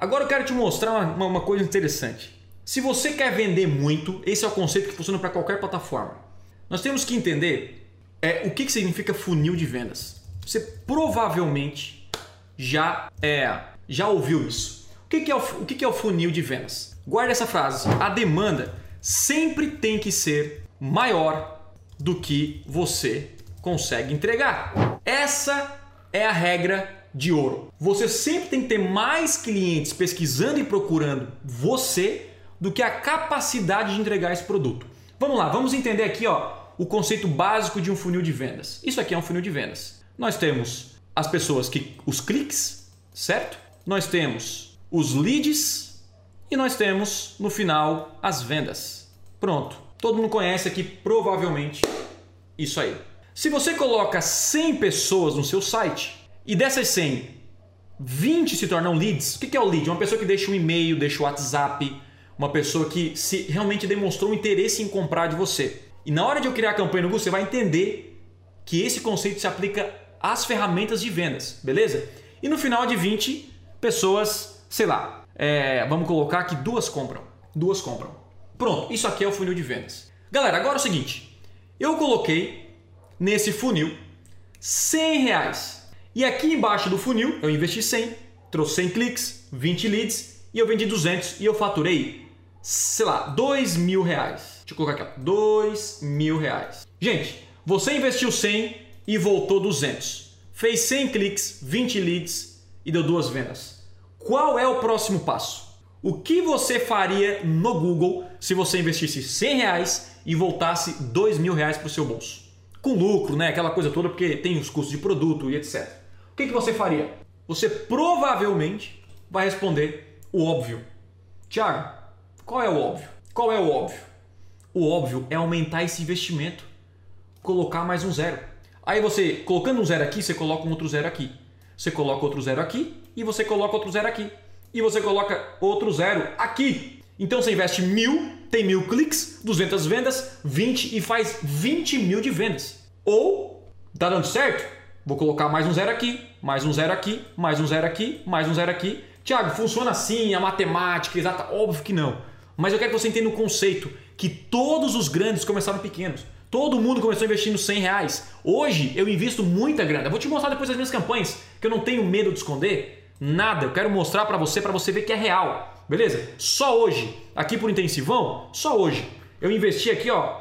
Agora eu quero te mostrar uma, uma, coisa interessante. Se você quer vender muito, esse é o conceito que funciona para qualquer plataforma. Nós temos que entender é, o que, que significa funil de vendas. Você provavelmente já é, já ouviu isso. O que, que, é, o, o que, que é o funil de vendas? Guarde essa frase. A demanda sempre tem que ser maior do que você consegue entregar. Essa é a regra de ouro. Você sempre tem que ter mais clientes pesquisando e procurando você do que a capacidade de entregar esse produto. Vamos lá, vamos entender aqui ó, o conceito básico de um funil de vendas. Isso aqui é um funil de vendas. Nós temos as pessoas que os cliques, certo? Nós temos os leads e nós temos no final as vendas. Pronto. Todo mundo conhece aqui provavelmente isso aí. Se você coloca 100 pessoas no seu site e dessas 100, 20 se tornam leads, o que é o lead? Uma pessoa que deixa um e-mail, deixa o WhatsApp, uma pessoa que se realmente demonstrou um interesse em comprar de você. E na hora de eu criar a campanha no Google, você vai entender que esse conceito se aplica às ferramentas de vendas, beleza? E no final de 20 pessoas, sei lá, é, vamos colocar que duas compram. Duas compram. Pronto, isso aqui é o funil de vendas. Galera, agora é o seguinte: eu coloquei nesse funil 100 reais. E aqui embaixo do funil eu investi 100, trouxe 100 cliques, 20 leads e eu vendi 200 e eu faturei, sei lá, 2 mil reais. Deixa eu colocar aqui, ó, 2 mil reais. Gente, você investiu 100 e voltou 200. Fez 100 cliques, 20 leads e deu duas vendas. Qual é o próximo passo? O que você faria no Google se você investisse 100 reais e voltasse 2 mil reais para o seu bolso? Com lucro, né? Aquela coisa toda, porque tem os custos de produto e etc. O que, que você faria? Você provavelmente vai responder o óbvio. Tiago, qual é o óbvio? Qual é o óbvio? O óbvio é aumentar esse investimento, colocar mais um zero. Aí você, colocando um zero aqui, você coloca um outro zero aqui. Você coloca outro zero aqui e você coloca outro zero aqui e você coloca outro zero aqui. Então você investe mil, tem mil cliques, 200 vendas, 20 e faz 20 mil de vendas. Ou, tá dando certo? Vou colocar mais um zero aqui, mais um zero aqui, mais um zero aqui, mais um zero aqui. Tiago, funciona assim, a matemática exata? Óbvio que não. Mas eu quero que você entenda o conceito que todos os grandes começaram pequenos. Todo mundo começou investindo 100 reais. Hoje eu invisto muita grana. Eu vou te mostrar depois as minhas campanhas, que eu não tenho medo de esconder. Nada, eu quero mostrar para você, para você ver que é real. Beleza? Só hoje, aqui por intensivão, só hoje, eu investi aqui, ó,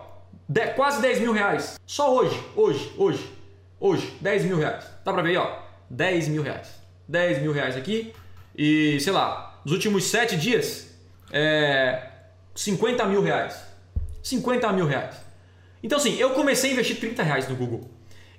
quase 10 mil reais. Só hoje, hoje, hoje, hoje, 10 mil reais. Dá pra ver aí, ó, 10 mil reais. 10 mil reais aqui e, sei lá, nos últimos 7 dias, é, 50 mil reais. 50 mil reais. Então, assim, eu comecei a investir 30 reais no Google.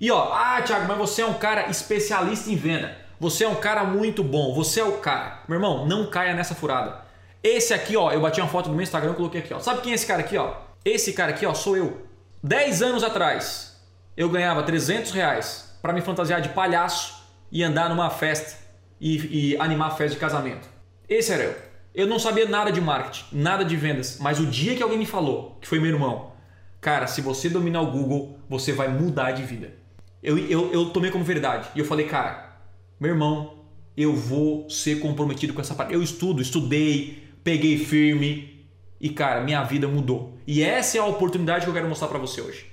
E ó, ah, Thiago, mas você é um cara especialista em venda. Você é um cara muito bom, você é o cara. Meu irmão, não caia nessa furada. Esse aqui, ó, eu bati uma foto no meu Instagram e coloquei aqui, ó. Sabe quem é esse cara aqui, ó? Esse cara aqui, ó, sou eu. 10 anos atrás, eu ganhava 300 reais para me fantasiar de palhaço e andar numa festa e, e animar festa de casamento. Esse era eu. Eu não sabia nada de marketing, nada de vendas, mas o dia que alguém me falou, que foi meu irmão, cara, se você dominar o Google, você vai mudar de vida. Eu, eu, eu tomei como verdade. E eu falei, cara, meu irmão, eu vou ser comprometido com essa parte. Eu estudo, estudei, peguei firme e cara, minha vida mudou. E essa é a oportunidade que eu quero mostrar para você hoje.